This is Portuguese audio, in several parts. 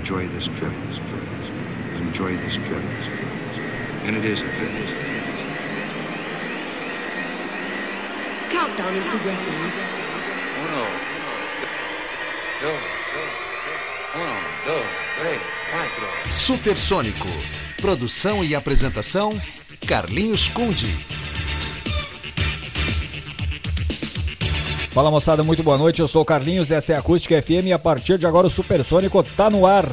enjoy this trip. Enjoy this trip. And it is a trip. Countdown is progressing. Uno, dos, uno, dos, três, quatro. Supersônico. Produção e apresentação: Carlinhos Conde. Fala moçada, muito boa noite. Eu sou o Carlinhos, essa é a Acústica FM e a partir de agora o Supersônico tá no ar.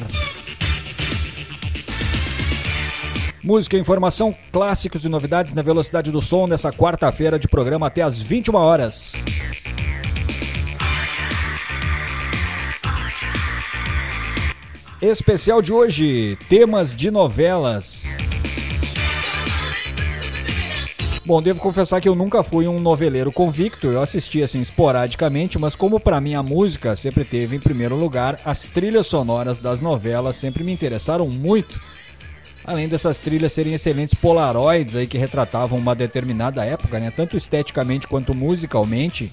Música, informação, clássicos e novidades na velocidade do som nessa quarta-feira de programa até às 21 horas. Especial de hoje: temas de novelas. Bom, devo confessar que eu nunca fui um noveleiro convicto, eu assisti assim esporadicamente, mas como para mim a música sempre teve em primeiro lugar, as trilhas sonoras das novelas sempre me interessaram muito. Além dessas trilhas serem excelentes polaroids aí que retratavam uma determinada época, né, tanto esteticamente quanto musicalmente.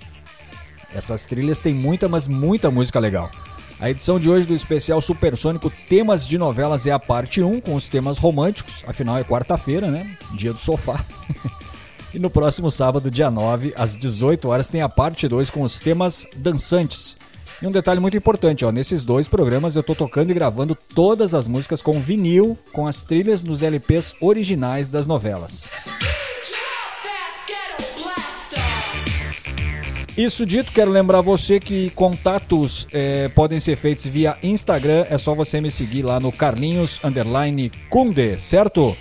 Essas trilhas têm muita, mas muita música legal. A edição de hoje do especial Supersônico Temas de Novelas é a parte 1, com os temas românticos, afinal é quarta-feira, né? Dia do sofá. E no próximo sábado, dia 9, às 18 horas, tem a parte 2 com os temas dançantes. E um detalhe muito importante, ó, nesses dois programas eu tô tocando e gravando todas as músicas com vinil, com as trilhas nos LPs originais das novelas. Isso dito, quero lembrar você que contatos é, podem ser feitos via Instagram, é só você me seguir lá no Carlinhos Kunde, certo?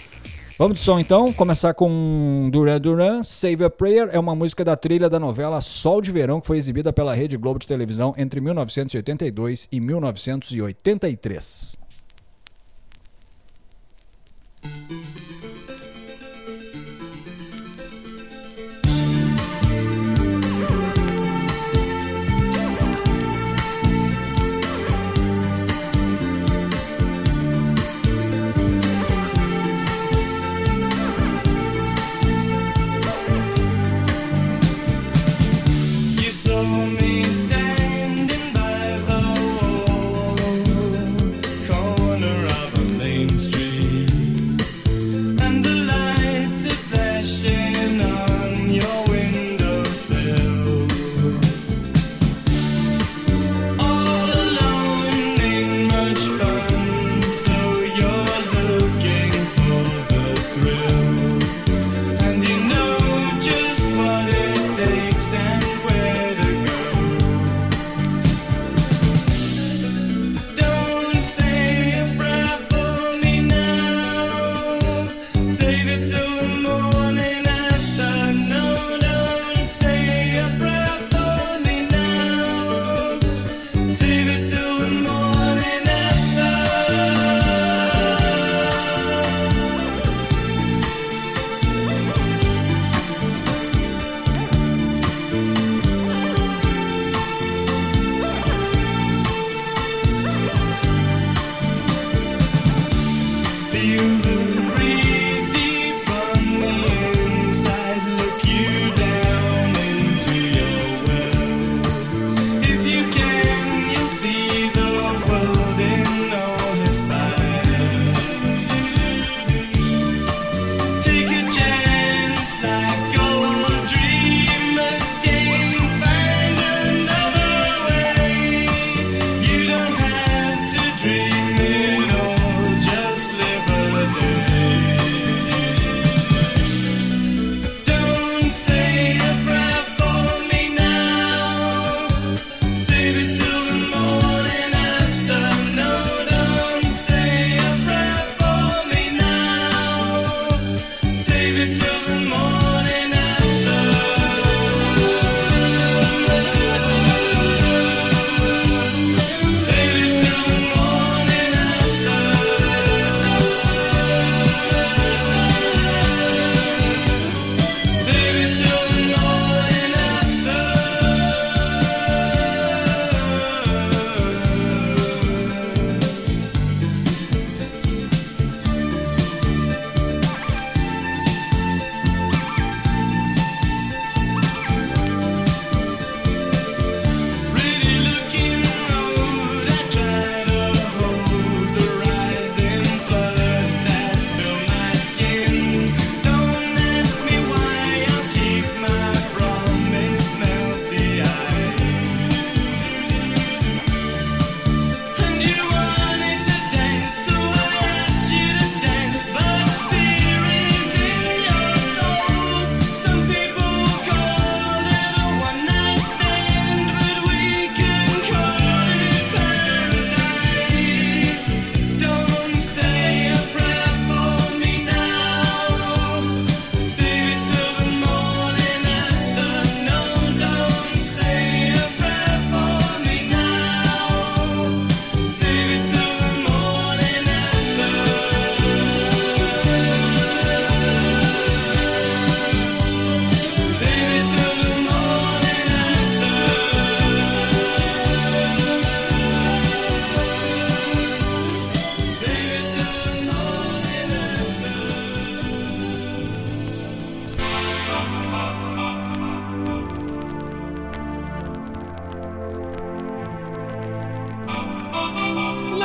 Vamos de som então, começar com Duran Duran, Save a Prayer, é uma música da trilha da novela Sol de Verão, que foi exibida pela Rede Globo de televisão entre 1982 e 1983.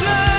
blood.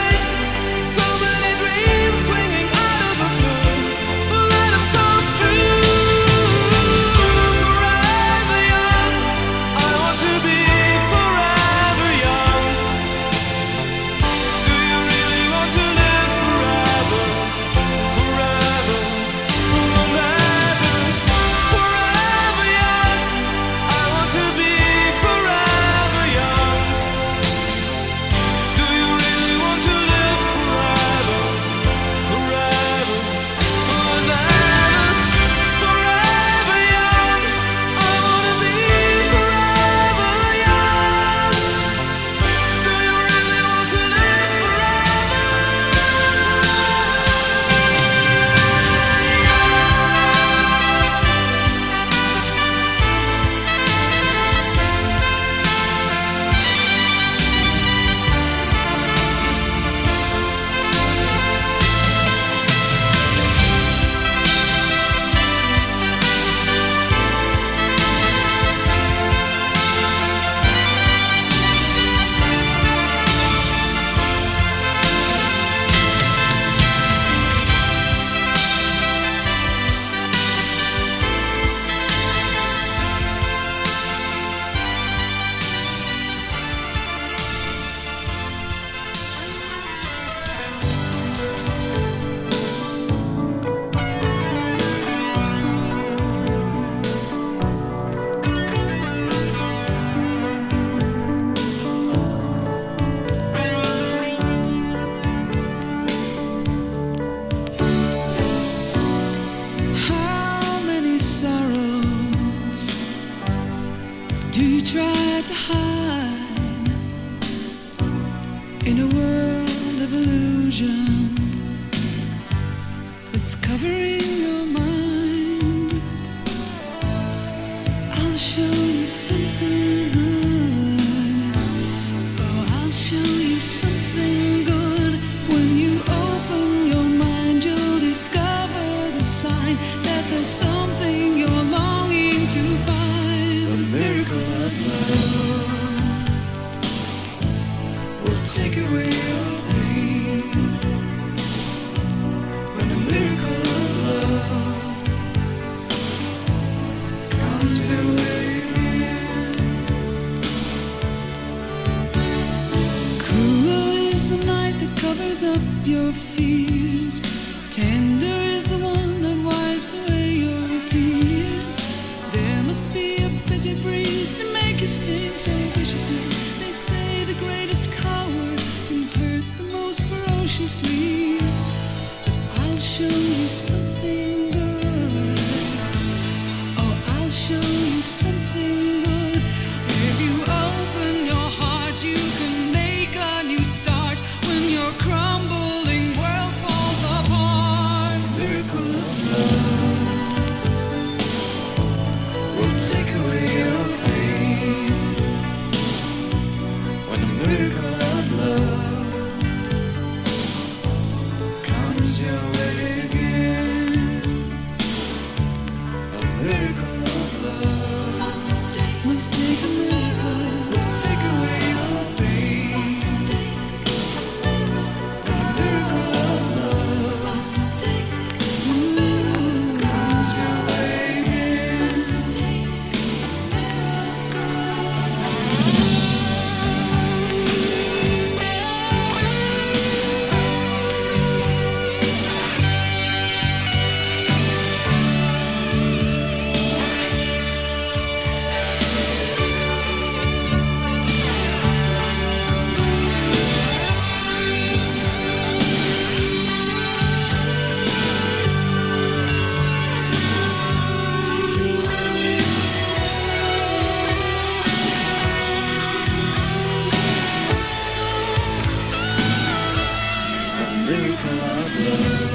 Miracle of love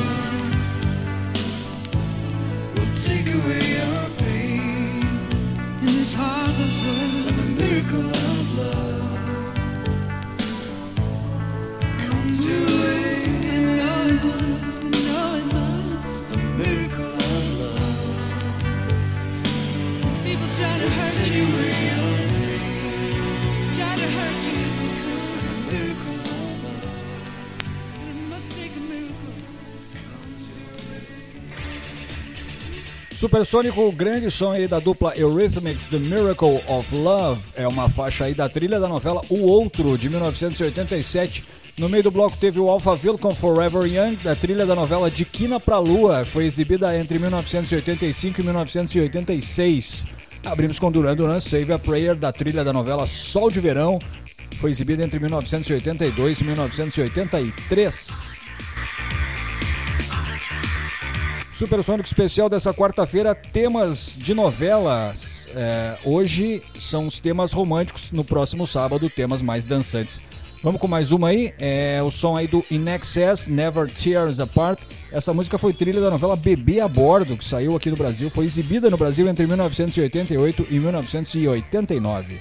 will take away pain in this heartless world. And miracle of love comes it must, miracle of love. People try to hurt you. Supersônico, o grande som aí da dupla Eurythmics, The Miracle of Love, é uma faixa aí da trilha da novela O Outro, de 1987. No meio do bloco teve o Alphaville com Forever Young, da trilha da novela De Quina pra Lua, foi exibida entre 1985 e 1986. Abrimos com Duran Duran Save a Prayer, da trilha da novela Sol de Verão, foi exibida entre 1982 e 1983. Supersônico especial dessa quarta-feira, temas de novelas. É, hoje são os temas românticos, no próximo sábado, temas mais dançantes. Vamos com mais uma aí, é o som aí do In Excess, Never Tears Apart. Essa música foi trilha da novela Bebê a Bordo, que saiu aqui no Brasil, foi exibida no Brasil entre 1988 e 1989.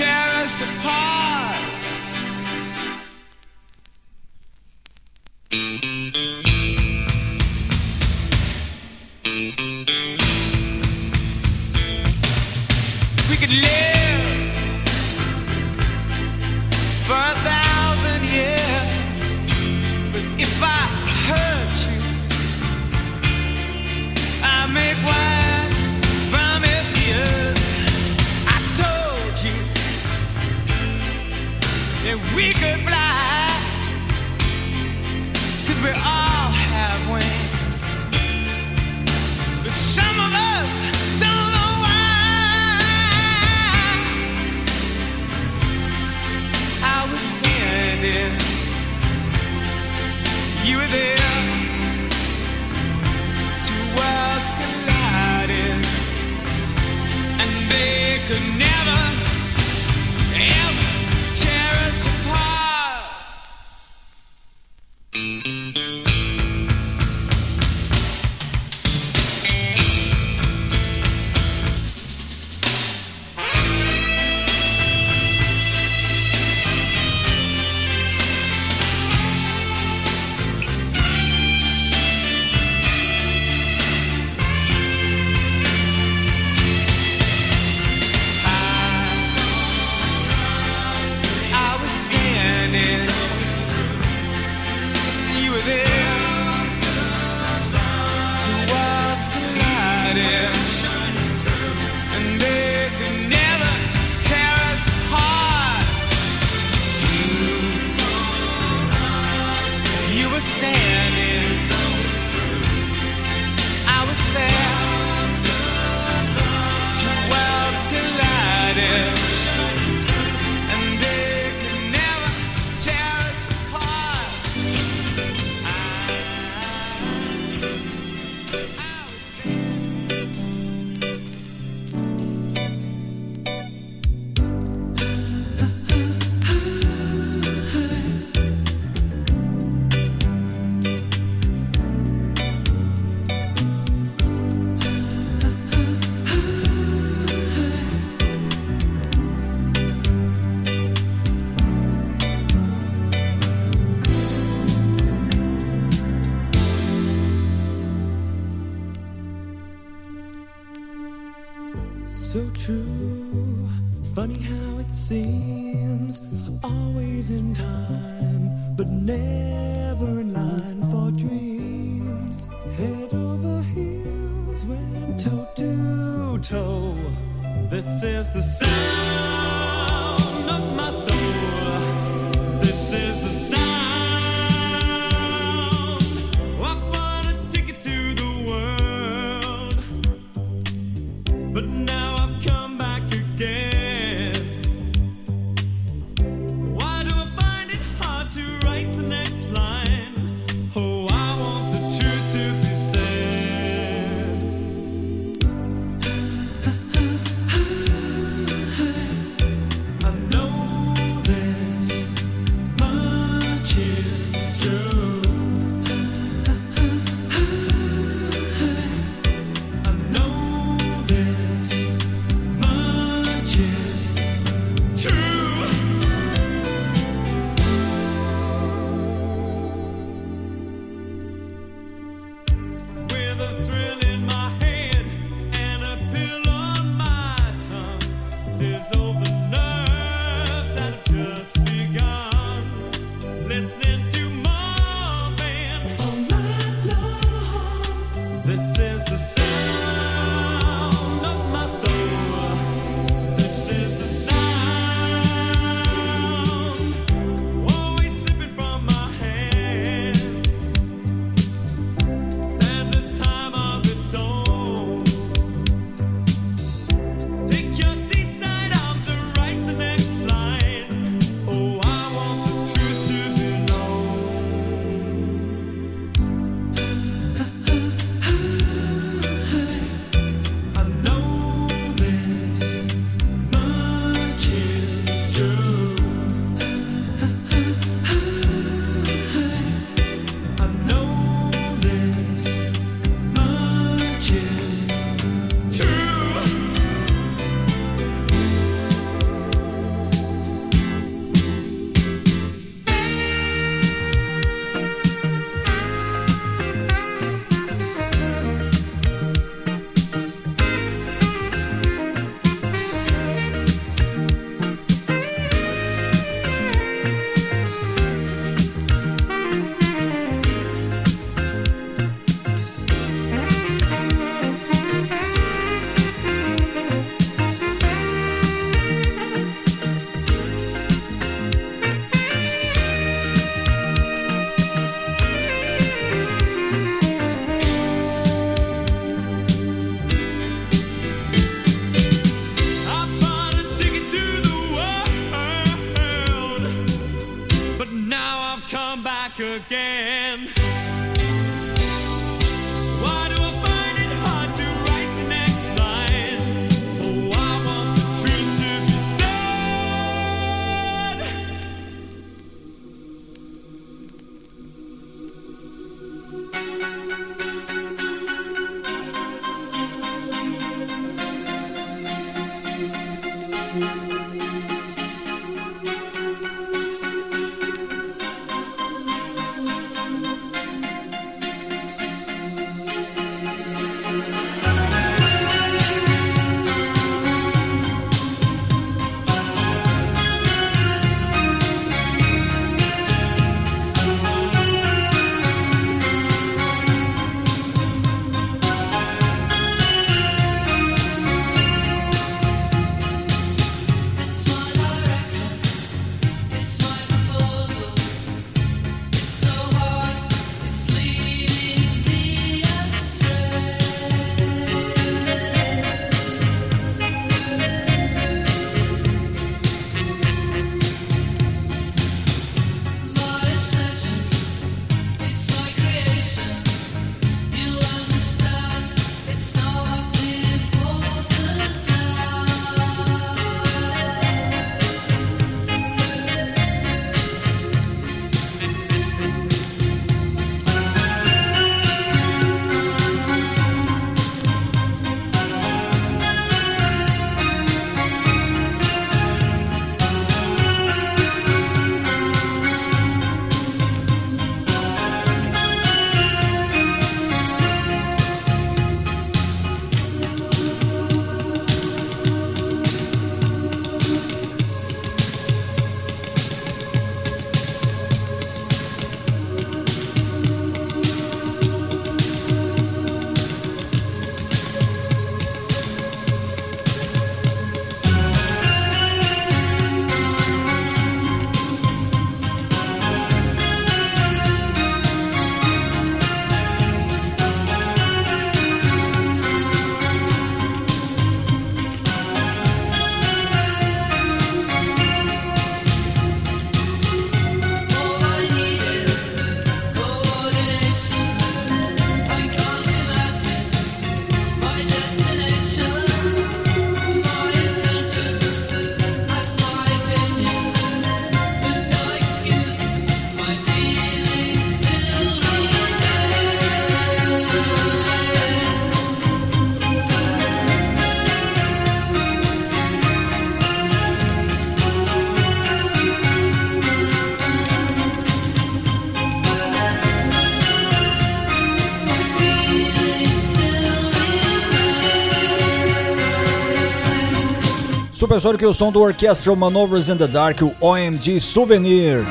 tear us apart. we're Supersonic e o som do Orchestral Manovers in the Dark, o OMG Souvenir.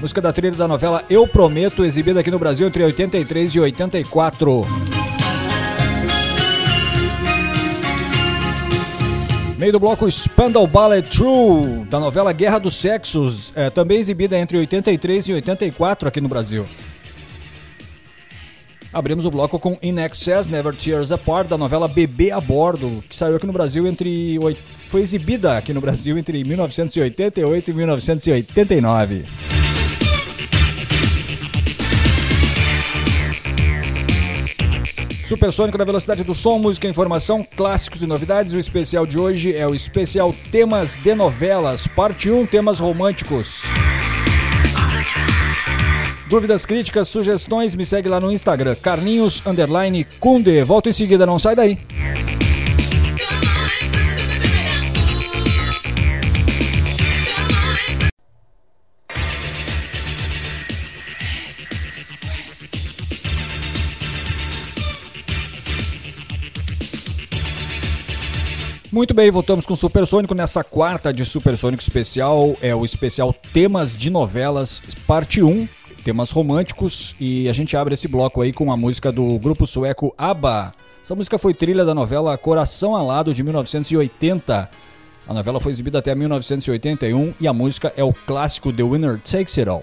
Música da trilha da novela Eu Prometo, exibida aqui no Brasil entre 83 e 84. Meio do bloco Spandau Ballet True, da novela Guerra dos Sexos, é, também exibida entre 83 e 84 aqui no Brasil. Abrimos o bloco com In Excess, Never Tears Apart, da novela Bebê a Bordo, que saiu aqui no Brasil entre. Foi exibida aqui no Brasil entre 1988 e 1989. Supersônico da velocidade do som, música, informação, clássicos e novidades. O especial de hoje é o especial Temas de Novelas, parte 1, temas românticos. Dúvidas, críticas, sugestões, me segue lá no Instagram, Carlinhos Underline Kunde. Volto em seguida, não sai daí. Muito bem, voltamos com o Supersônico nessa quarta de Supersônico especial, é o especial Temas de Novelas, parte 1, temas românticos, e a gente abre esse bloco aí com a música do grupo sueco ABBA. Essa música foi trilha da novela Coração Alado de 1980. A novela foi exibida até 1981 e a música é o clássico The Winner Takes It All.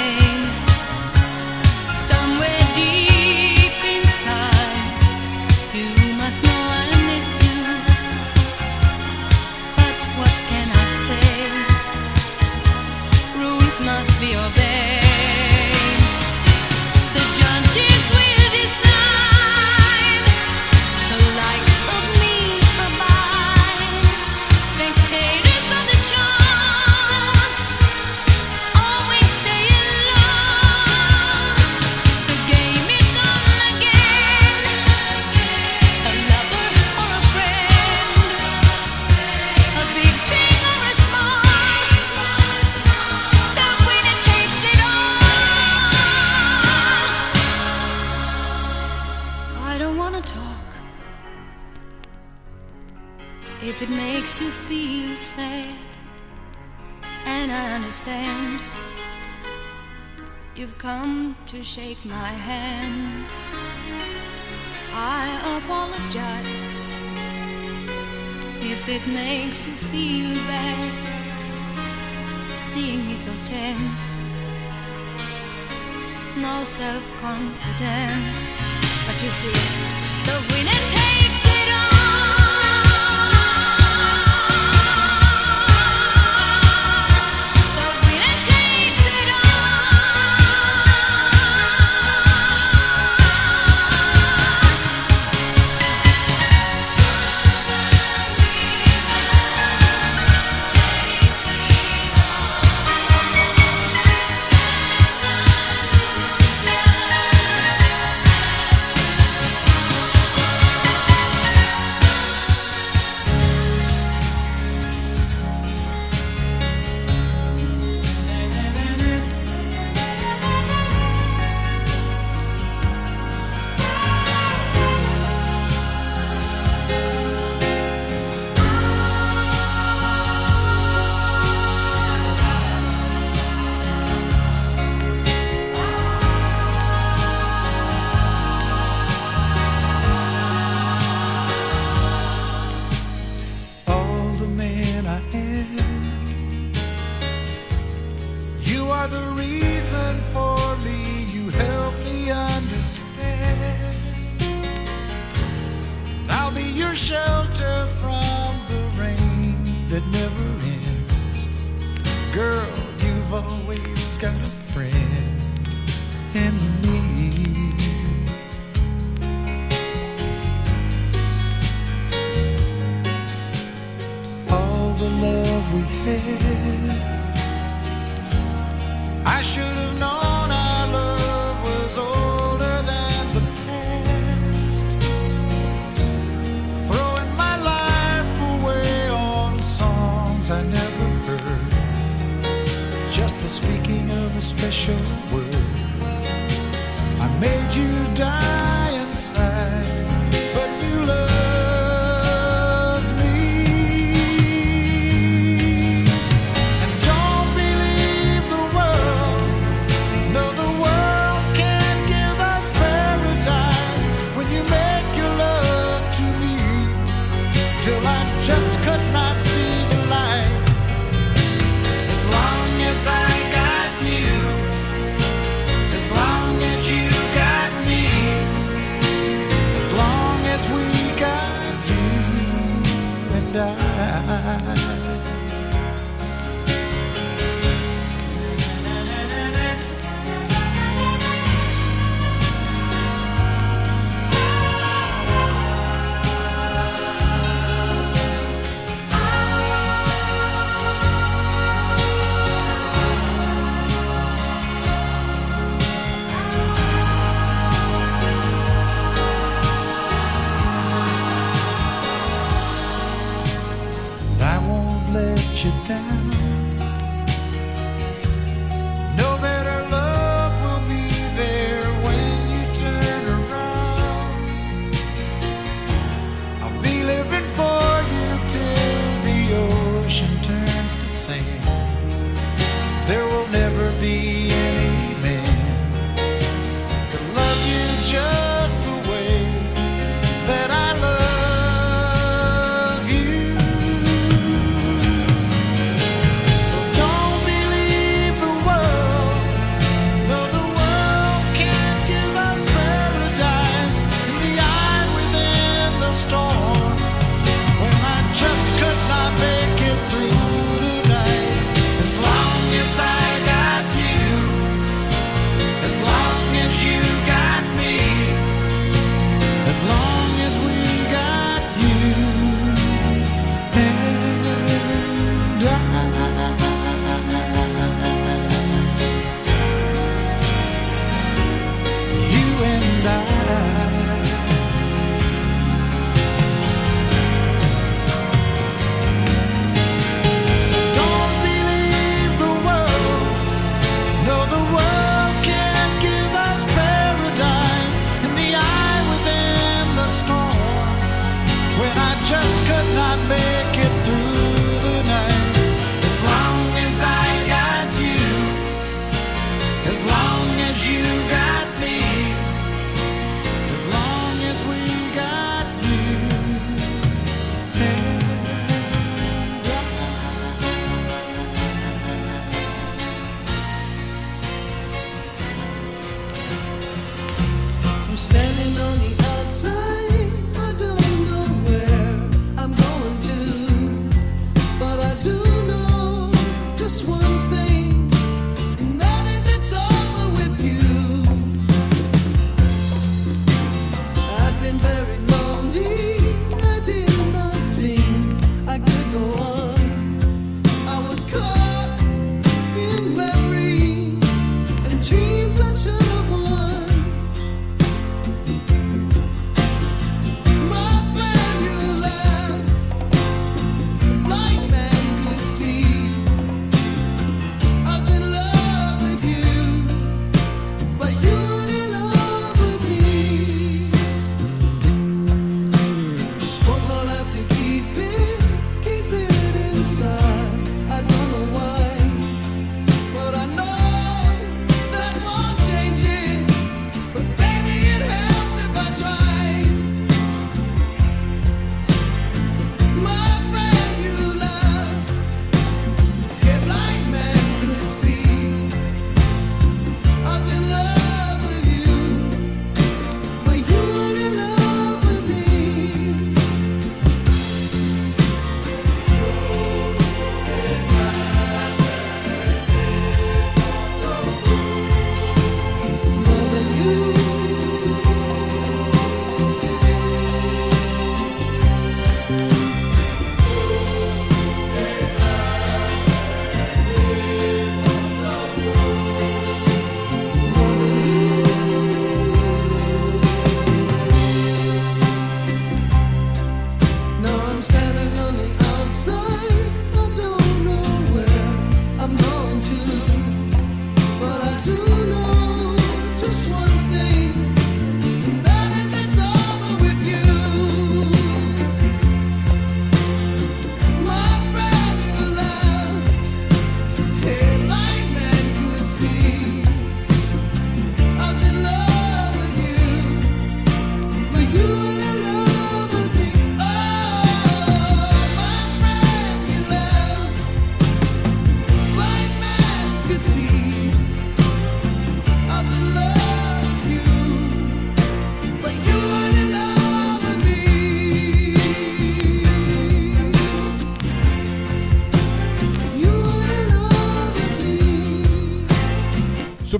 understand. You've come to shake my hand. I apologize if it makes you feel bad seeing me so tense. No self confidence, but you see, the winner takes it all.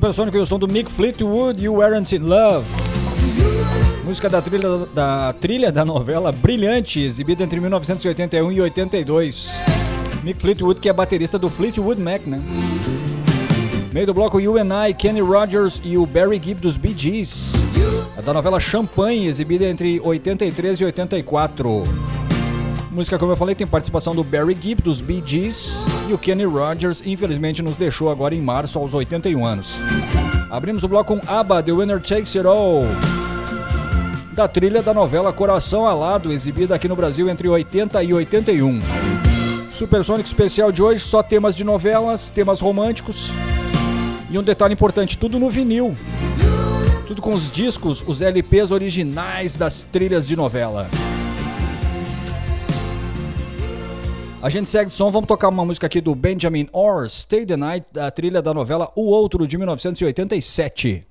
Supersônico e o som do Mick Fleetwood, You Weren't in Love. Música da trilha da, trilha da novela Brilhante, exibida entre 1981 e 82. Mick Fleetwood, que é baterista do Fleetwood Mac, né? Meio do bloco You and I, Kenny Rogers e o Barry Gibb dos Bee Gees. É da novela Champagne, exibida entre 83 e 84. Música, como eu falei, tem participação do Barry Gibb dos Bee Gees e o Kenny Rogers, infelizmente, nos deixou agora em março aos 81 anos. Abrimos o bloco com ABBA, The Winner Takes It All, da trilha da novela Coração Alado, exibida aqui no Brasil entre 80 e 81. Supersônico especial de hoje, só temas de novelas, temas românticos. E um detalhe importante, tudo no vinil. Tudo com os discos, os LPs originais das trilhas de novela. A gente segue de som, vamos tocar uma música aqui do Benjamin Orr, Stay the Night, da trilha da novela O Outro, de 1987.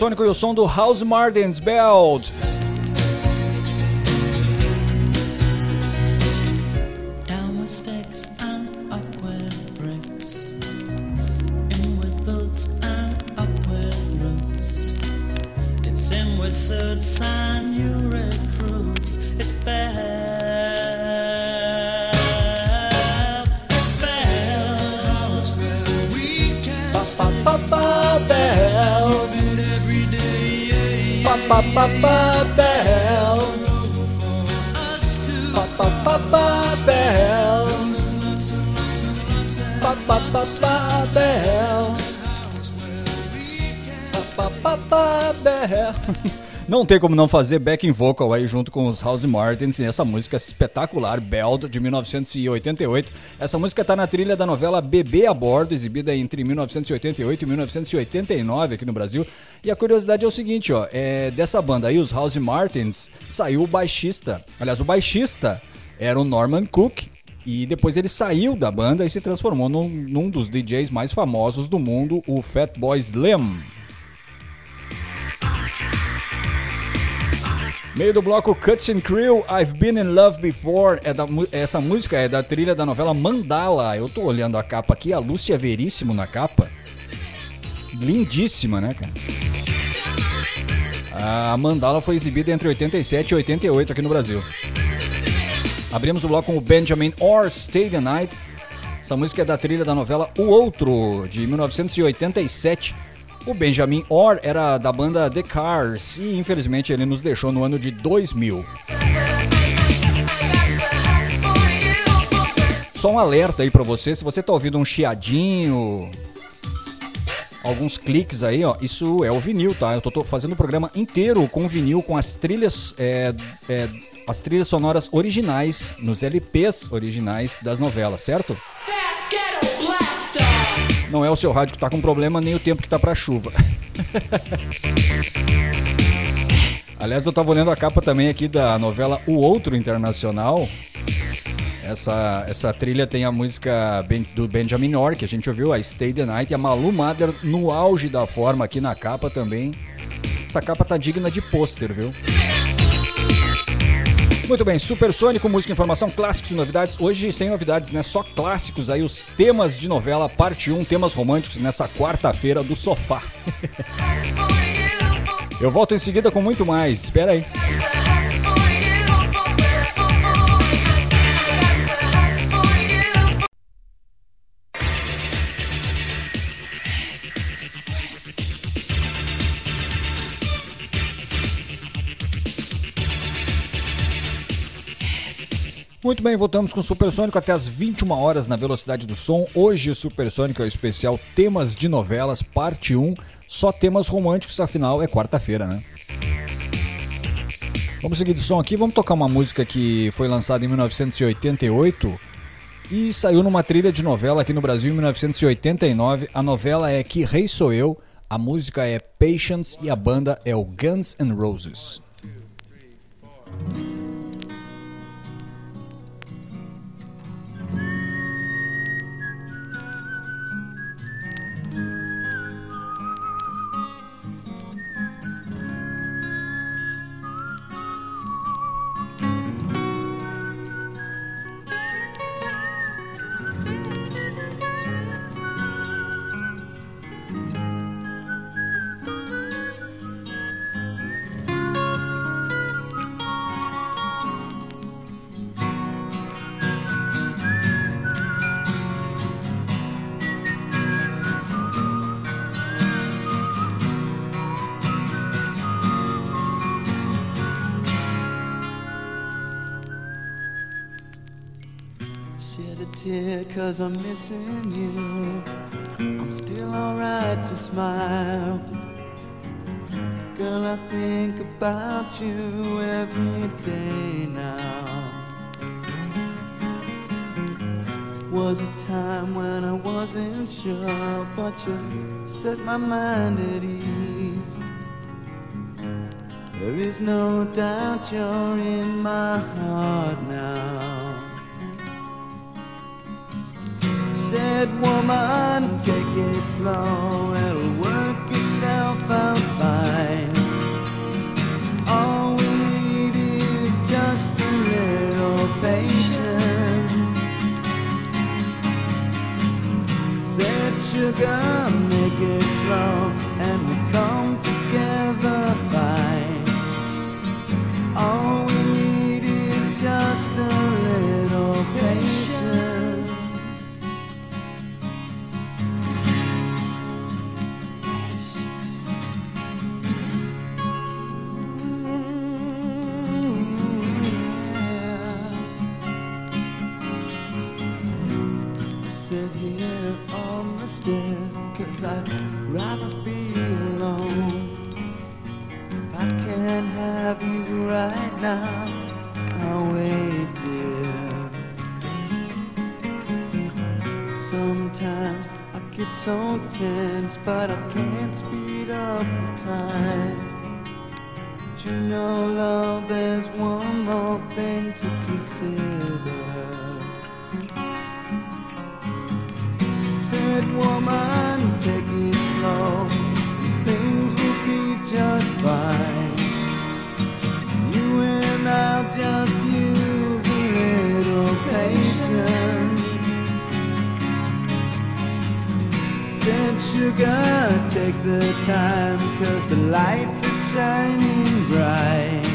Supersônico e o som do House Martins Belt. Não tem como não fazer backing vocal aí junto com os House Martins e essa música espetacular, Beld, de 1988. Essa música tá na trilha da novela Bebê a Bordo, exibida entre 1988 e 1989 aqui no Brasil. E a curiosidade é o seguinte, ó, é, dessa banda aí, os House Martins, saiu o baixista. Aliás, o baixista era o Norman Cook, e depois ele saiu da banda e se transformou num, num dos DJs mais famosos do mundo, o Fatboy Slim. Meio do bloco Cuts and Crew, I've Been in Love Before. É da essa música é da trilha da novela Mandala. Eu tô olhando a capa aqui, a Lúcia Veríssimo na capa. Lindíssima, né, cara? A Mandala foi exibida entre 87 e 88 aqui no Brasil. Abrimos o bloco com o Benjamin Orr, Stay the Night. Essa música é da trilha da novela O Outro, de 1987. O Benjamin Orr era da banda The Cars e infelizmente ele nos deixou no ano de 2000. Só um alerta aí pra você, se você tá ouvindo um chiadinho, alguns cliques aí, ó, isso é o vinil, tá? Eu tô, tô fazendo o programa inteiro com vinil, com as trilhas, é, é, as trilhas sonoras originais, nos LPs originais das novelas, certo? Não é o seu rádio que tá com problema, nem o tempo que tá pra chuva. Aliás, eu tava olhando a capa também aqui da novela O Outro Internacional. Essa, essa trilha tem a música do Benjamin Orr, que a gente ouviu, a Stay the Night, e a Malu Mader no auge da forma aqui na capa também. Essa capa tá digna de pôster, viu? Muito bem, Supersônico, música, informação, clássicos e novidades. Hoje sem novidades, né? Só clássicos aí, os temas de novela, parte 1, temas românticos, nessa quarta-feira do sofá. Eu volto em seguida com muito mais. Espera aí. Muito bem, voltamos com o Supersônico até as 21 horas na velocidade do som. Hoje o Supersônico é o especial Temas de Novelas, parte 1. Só temas românticos, afinal é quarta-feira, né? Vamos seguir do som aqui, vamos tocar uma música que foi lançada em 1988 e saiu numa trilha de novela aqui no Brasil em 1989. A novela é Que Rei Sou Eu, a música é Patience e a banda é o Guns N' Roses. shed you every day now. Was a time when I wasn't sure, but you set my mind at ease. There is no doubt you're in my heart now. Said woman, take it slow, I'd rather be alone. If I can't have you right now, I'll wait here. Sometimes I get so tense, but I can't speed up the time. But you know, love, there's one more thing to consider. Said woman, just use a little patience. Take the time, cause the lights are shining bright.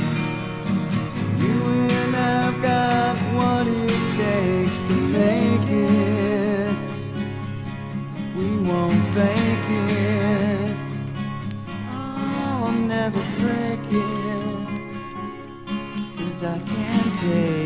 You and I've got what it takes to make it. We won't fake it. Oh, I'll never break day.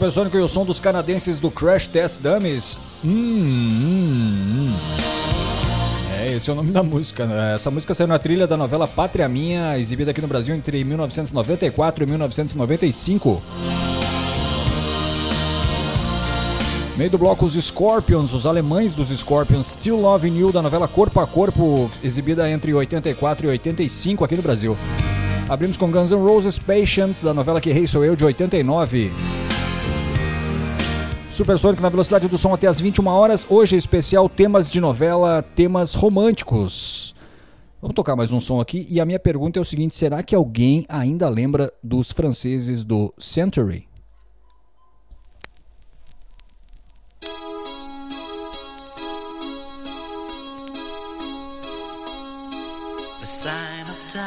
Supersônico e o som dos canadenses do Crash Test Dummies. Hum, hum, hum. É, esse é o nome da música. né? Essa música saiu na trilha da novela Pátria Minha, exibida aqui no Brasil entre 1994 e 1995. Meio do bloco os Scorpions, os alemães dos Scorpions, Still Loving You, da novela Corpo a Corpo, exibida entre 84 e 85 aqui no Brasil. Abrimos com Guns N' Roses Patience, da novela Que Rei Sou Eu, de 89. Supersônico na velocidade do som até as 21 horas. Hoje especial temas de novela, temas românticos. Vamos tocar mais um som aqui e a minha pergunta é o seguinte: será que alguém ainda lembra dos franceses do Century? a sign of time.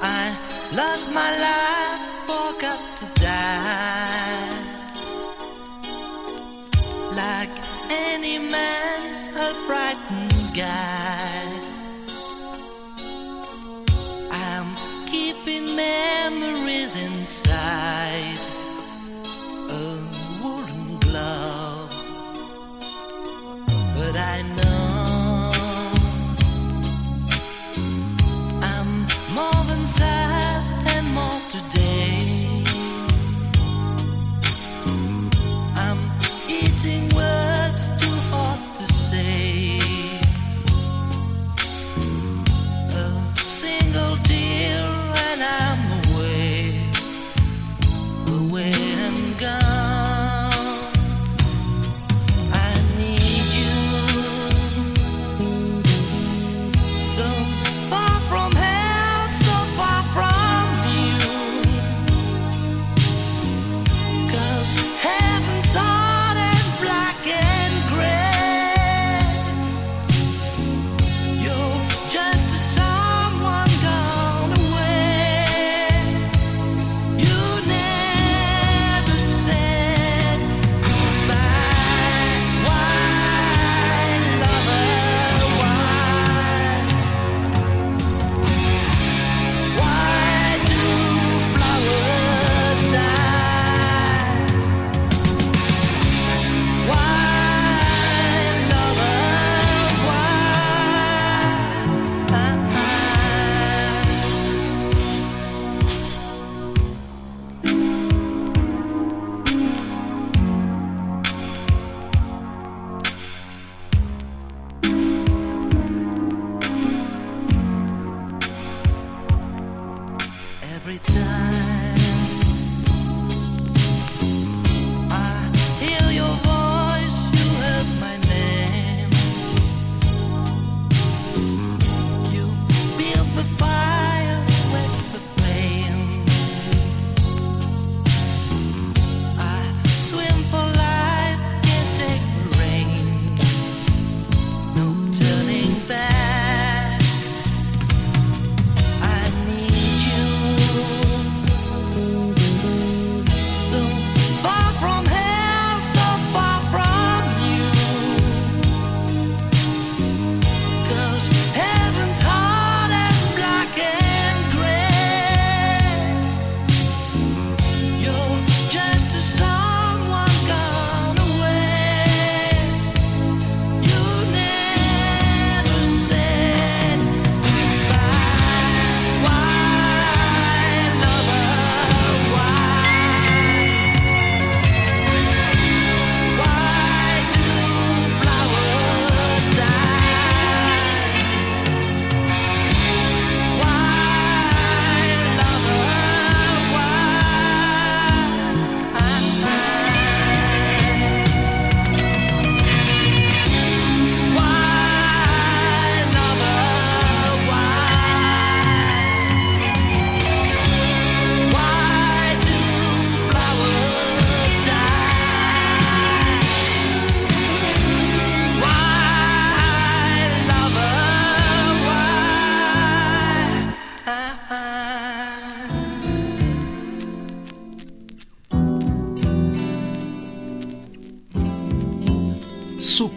I lost my life,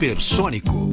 Supersônico.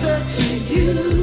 Closer to you.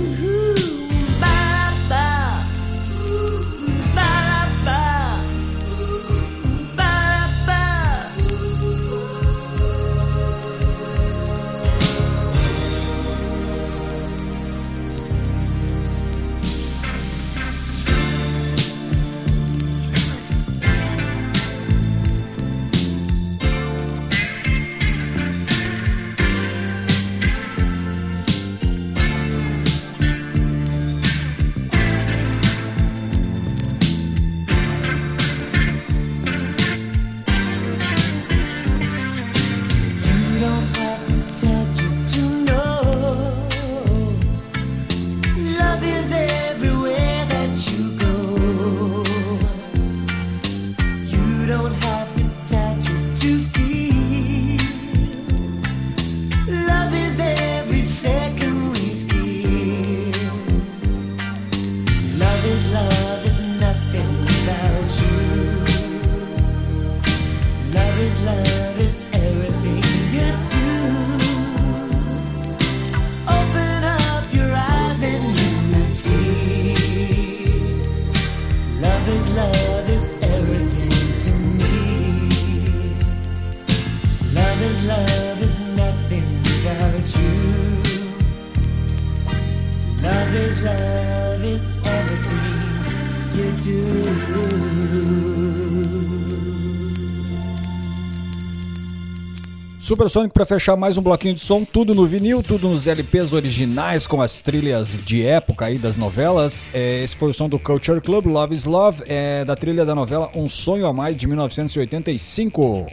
Supersônico para fechar mais um bloquinho de som, tudo no vinil, tudo nos LPs originais com as trilhas de época aí das novelas. É, esse foi o som do Culture Club, Love is Love, é, da trilha da novela Um Sonho a Mais de 1985.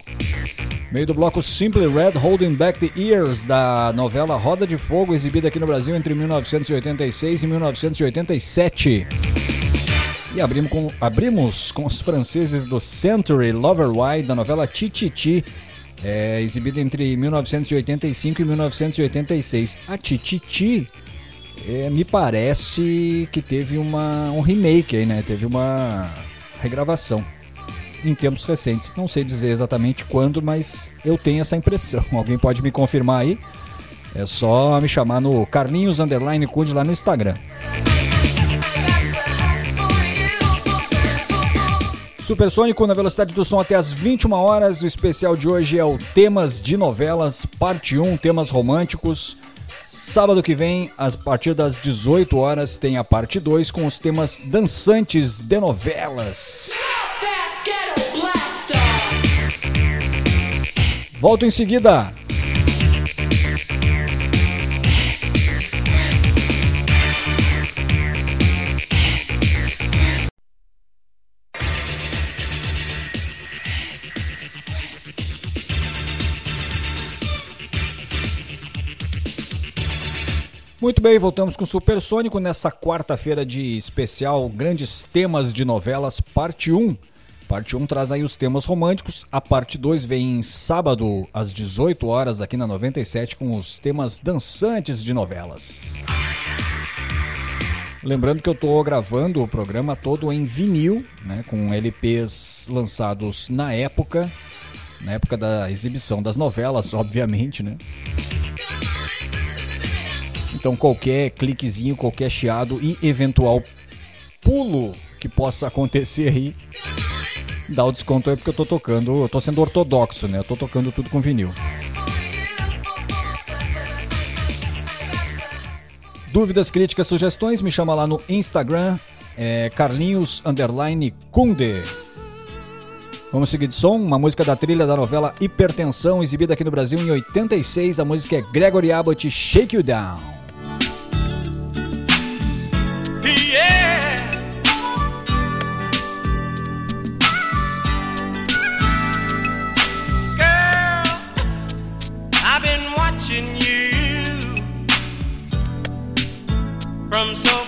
Meio do bloco Simply Red Holding Back the Years da novela Roda de Fogo, exibida aqui no Brasil entre 1986 e 1987. E abrimos com, abrimos com os franceses do Century Lover Why da novela Tititi, é, exibida entre 1985 e 1986. A Tititi é, me parece que teve uma, um remake aí, né? Teve uma regravação em tempos recentes. Não sei dizer exatamente quando, mas eu tenho essa impressão. Alguém pode me confirmar aí? É só me chamar no Carlinhos Underline Cud lá no Instagram. Supersônico na velocidade do som até as 21 horas. O especial de hoje é o Temas de Novelas, parte 1, temas românticos. Sábado que vem, a partir das 18 horas, tem a parte 2 com os temas dançantes de novelas. Volto em seguida. Muito bem, voltamos com o Supersônico nessa quarta-feira de especial Grandes Temas de Novelas, parte 1. Parte 1 traz aí os temas românticos, a parte 2 vem em sábado às 18 horas aqui na 97 com os temas dançantes de novelas. Lembrando que eu estou gravando o programa todo em vinil, né, com LPs lançados na época, na época da exibição das novelas, obviamente, né? Então qualquer cliquezinho, qualquer chiado e eventual pulo que possa acontecer aí, dá o desconto aí porque eu tô tocando, eu tô sendo ortodoxo, né? Eu tô tocando tudo com vinil. Dúvidas, críticas, sugestões, me chama lá no Instagram, é Carlinhos Underline Kunde. Vamos seguir de som, uma música da trilha da novela Hipertensão, exibida aqui no Brasil em 86. A música é Gregory Abbott, Shake You Down. I'm so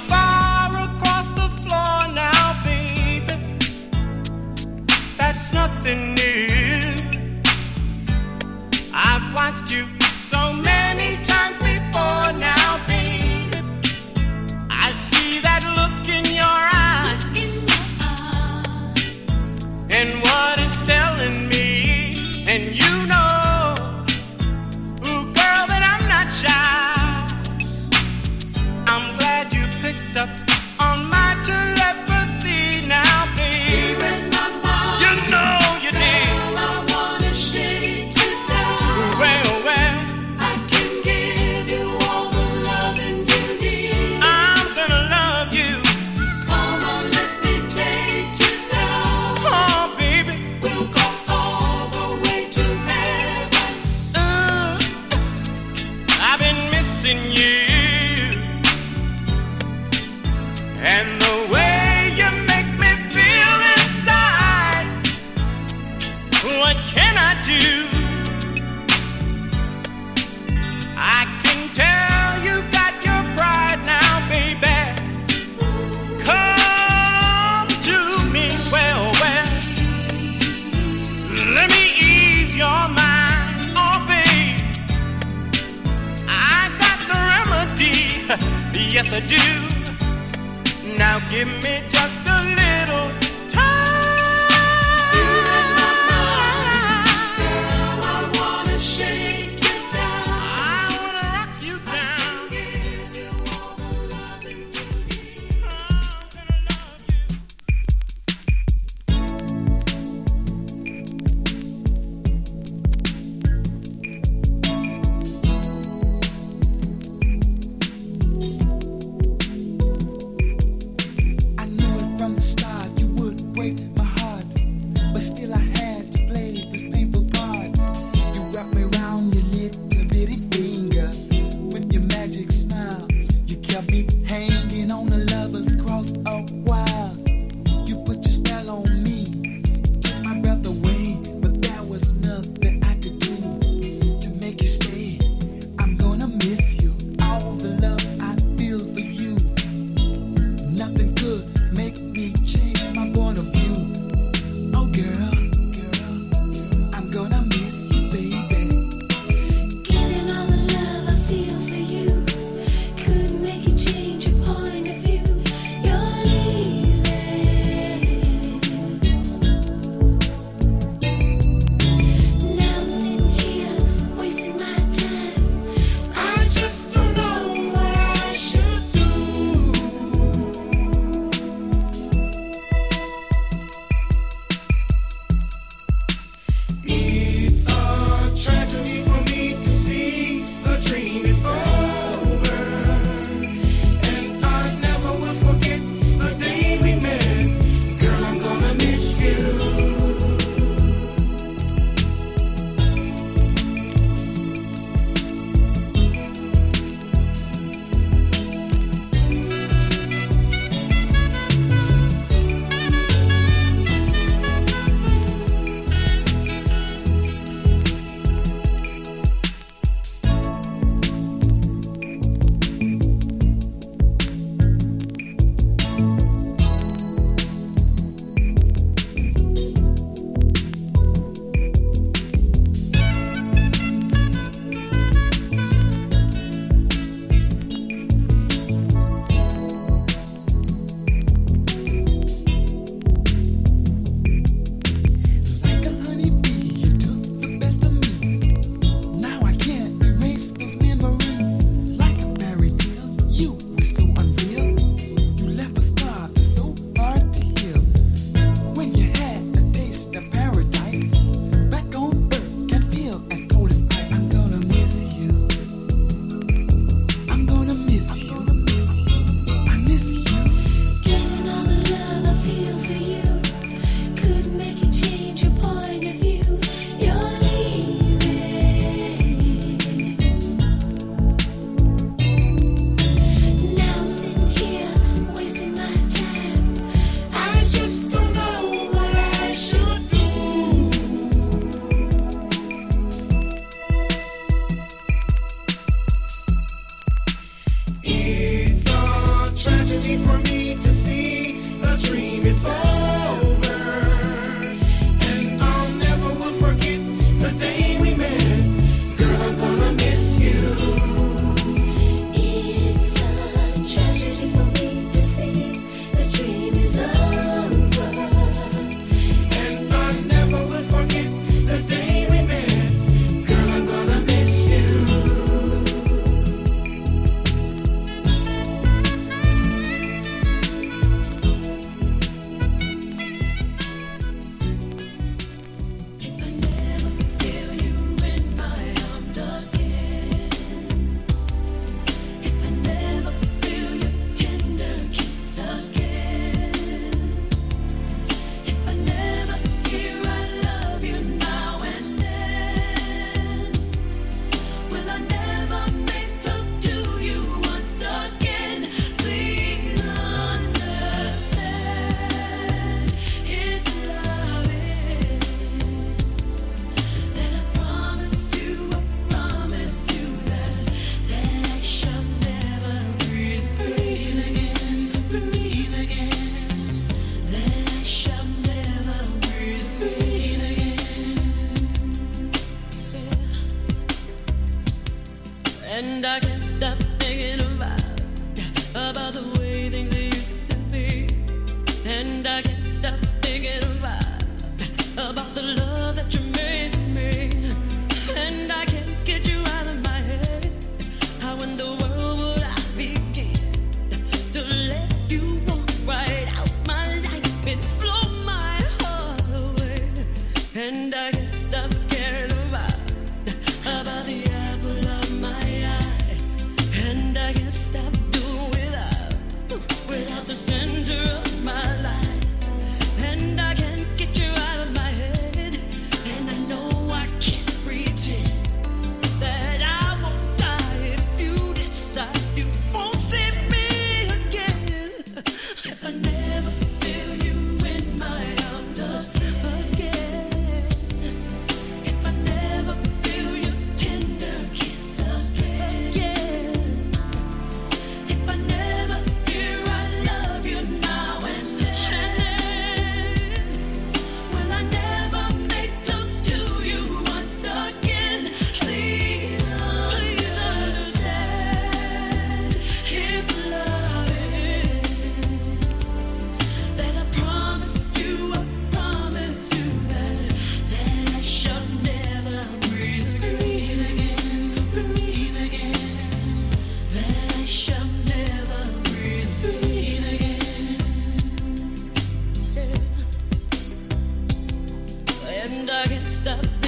I get stop.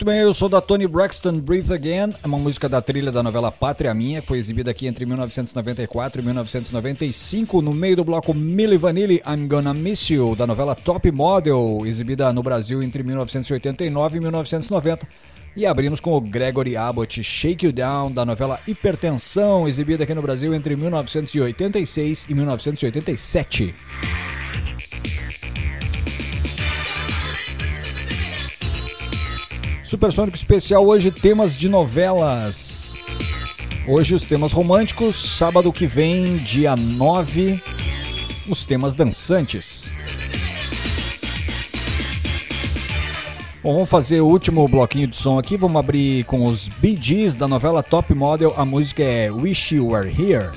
Muito bem, eu sou da Tony Braxton Breathe Again, é uma música da trilha da novela Pátria Minha, que foi exibida aqui entre 1994 e 1995, no meio do bloco Milli Vanilli, I'm Gonna Miss You, da novela Top Model, exibida no Brasil entre 1989 e 1990. E abrimos com o Gregory Abbott Shake You Down, da novela Hipertensão, exibida aqui no Brasil entre 1986 e 1987. Supersônico especial hoje, temas de novelas. Hoje os temas românticos, sábado que vem, dia 9, os temas dançantes. Bom, vamos fazer o último bloquinho de som aqui. Vamos abrir com os Gees da novela Top Model. A música é Wish You Were Here.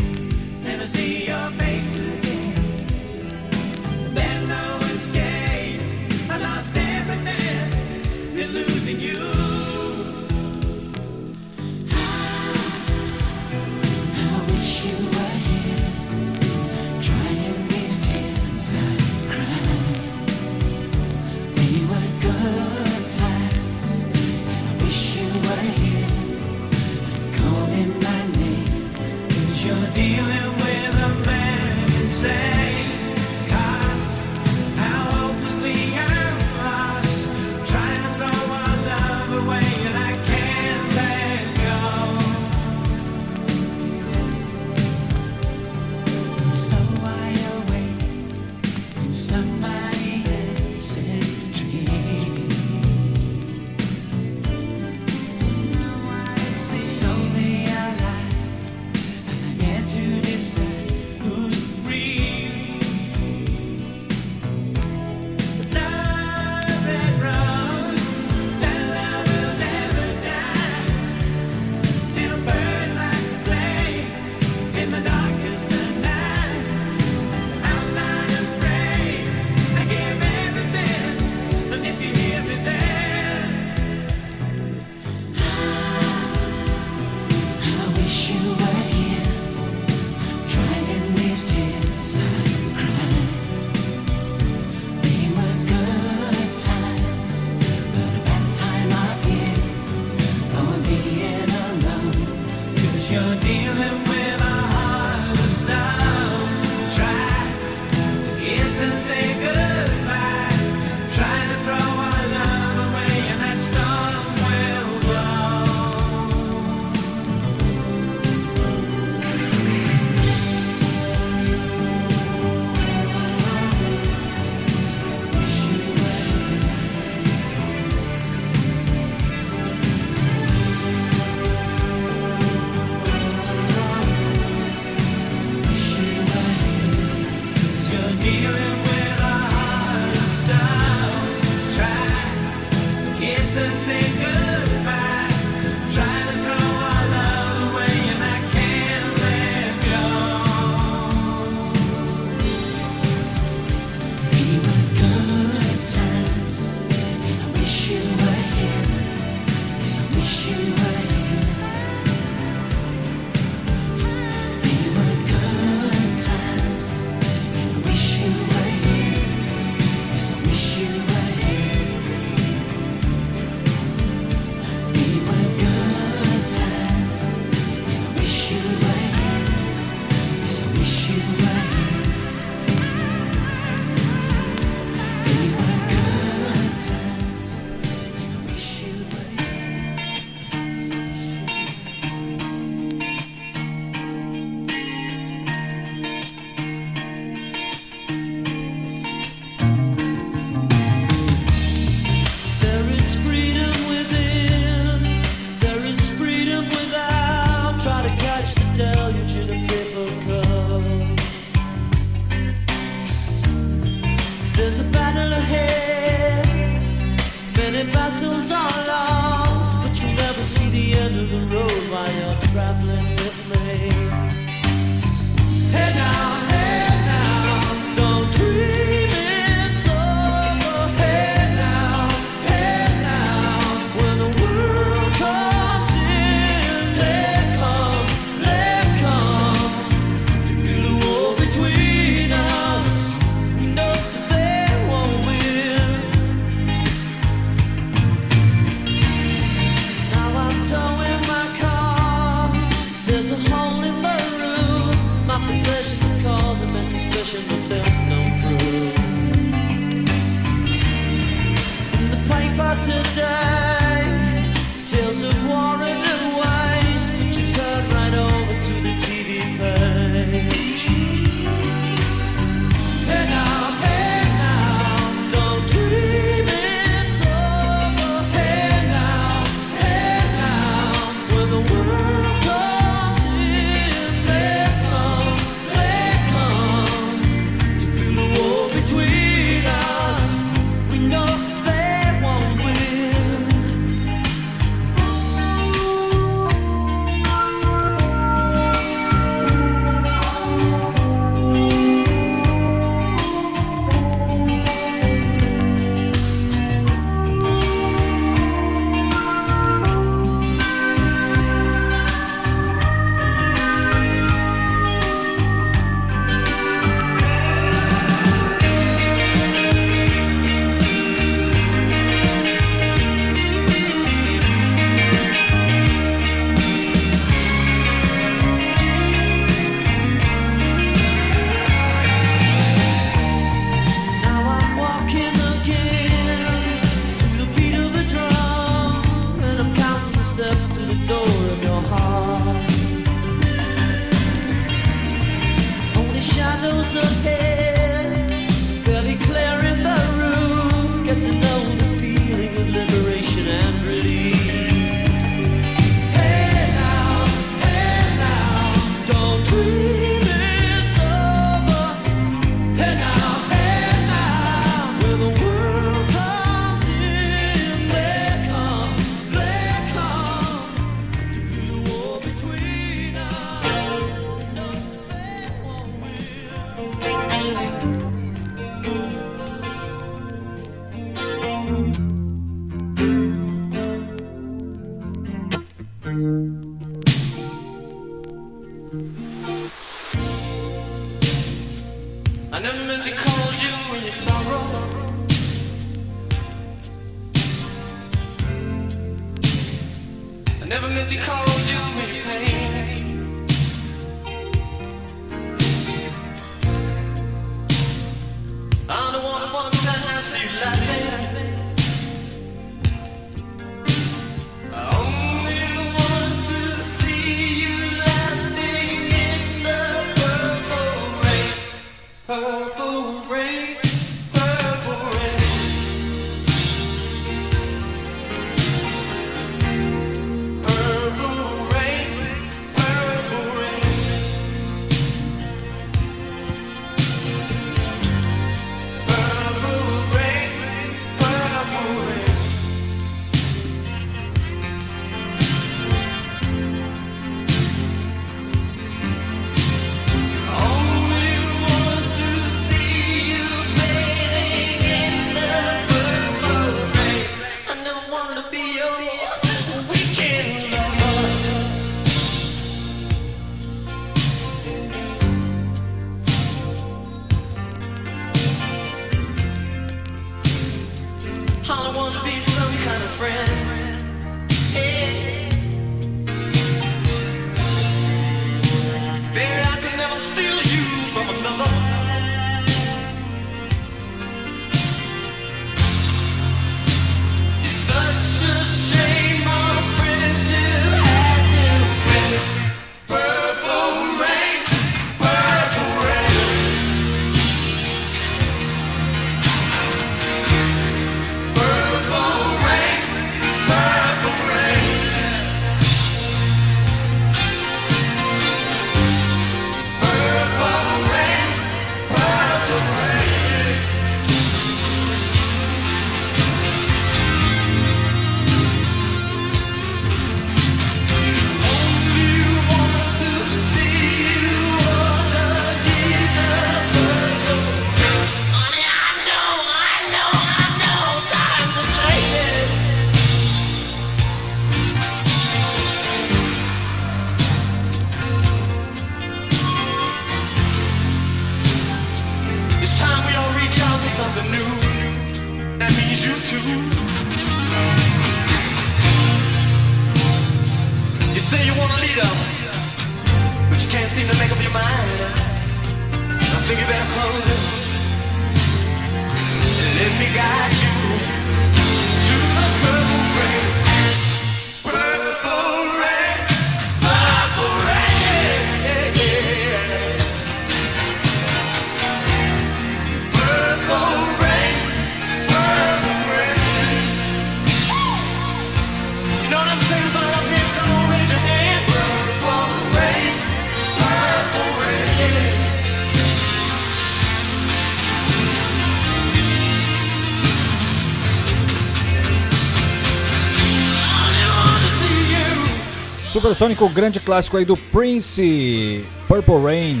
Supersônico, grande clássico aí do Prince, Purple Rain.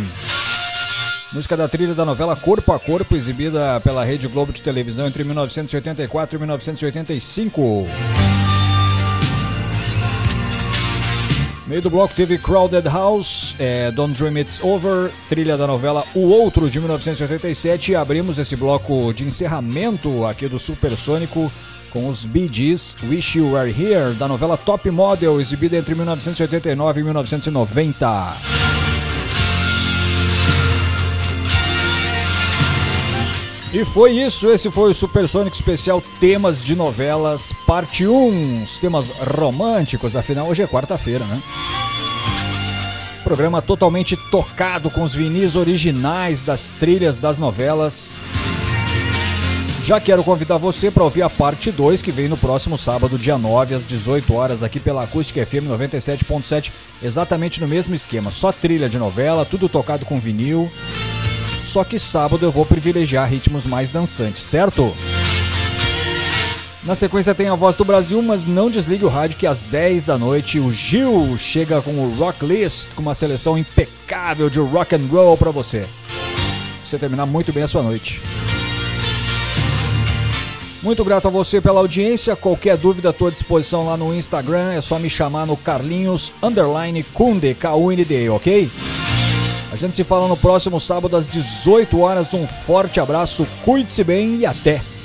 Música da trilha da novela Corpo a Corpo, exibida pela Rede Globo de televisão entre 1984 e 1985. Meio do bloco teve Crowded House, é, Don't Dream It's Over, trilha da novela O Outro de 1987 e abrimos esse bloco de encerramento aqui do Supersônico com os Bee Gees, Wish You Were Here, da novela Top Model, exibida entre 1989 e 1990. E foi isso, esse foi o Supersônico Especial Temas de Novelas, parte 1, os temas românticos, afinal hoje é quarta-feira, né? Programa totalmente tocado com os vinis originais das trilhas das novelas. Já quero convidar você para ouvir a parte 2 que vem no próximo sábado, dia 9, às 18 horas, aqui pela Acústica FM 97.7, exatamente no mesmo esquema, só trilha de novela, tudo tocado com vinil. Só que sábado eu vou privilegiar ritmos mais dançantes, certo? Na sequência tem a voz do Brasil, mas não desligue o rádio que às 10 da noite o Gil chega com o Rock List, com uma seleção impecável de rock and roll para você. Você terminar muito bem a sua noite. Muito grato a você pela audiência. Qualquer dúvida, estou à disposição lá no Instagram. É só me chamar no Carlinhos Underline Kunde, K-U-N-D, ok? A gente se fala no próximo sábado às 18 horas. Um forte abraço, cuide-se bem e até!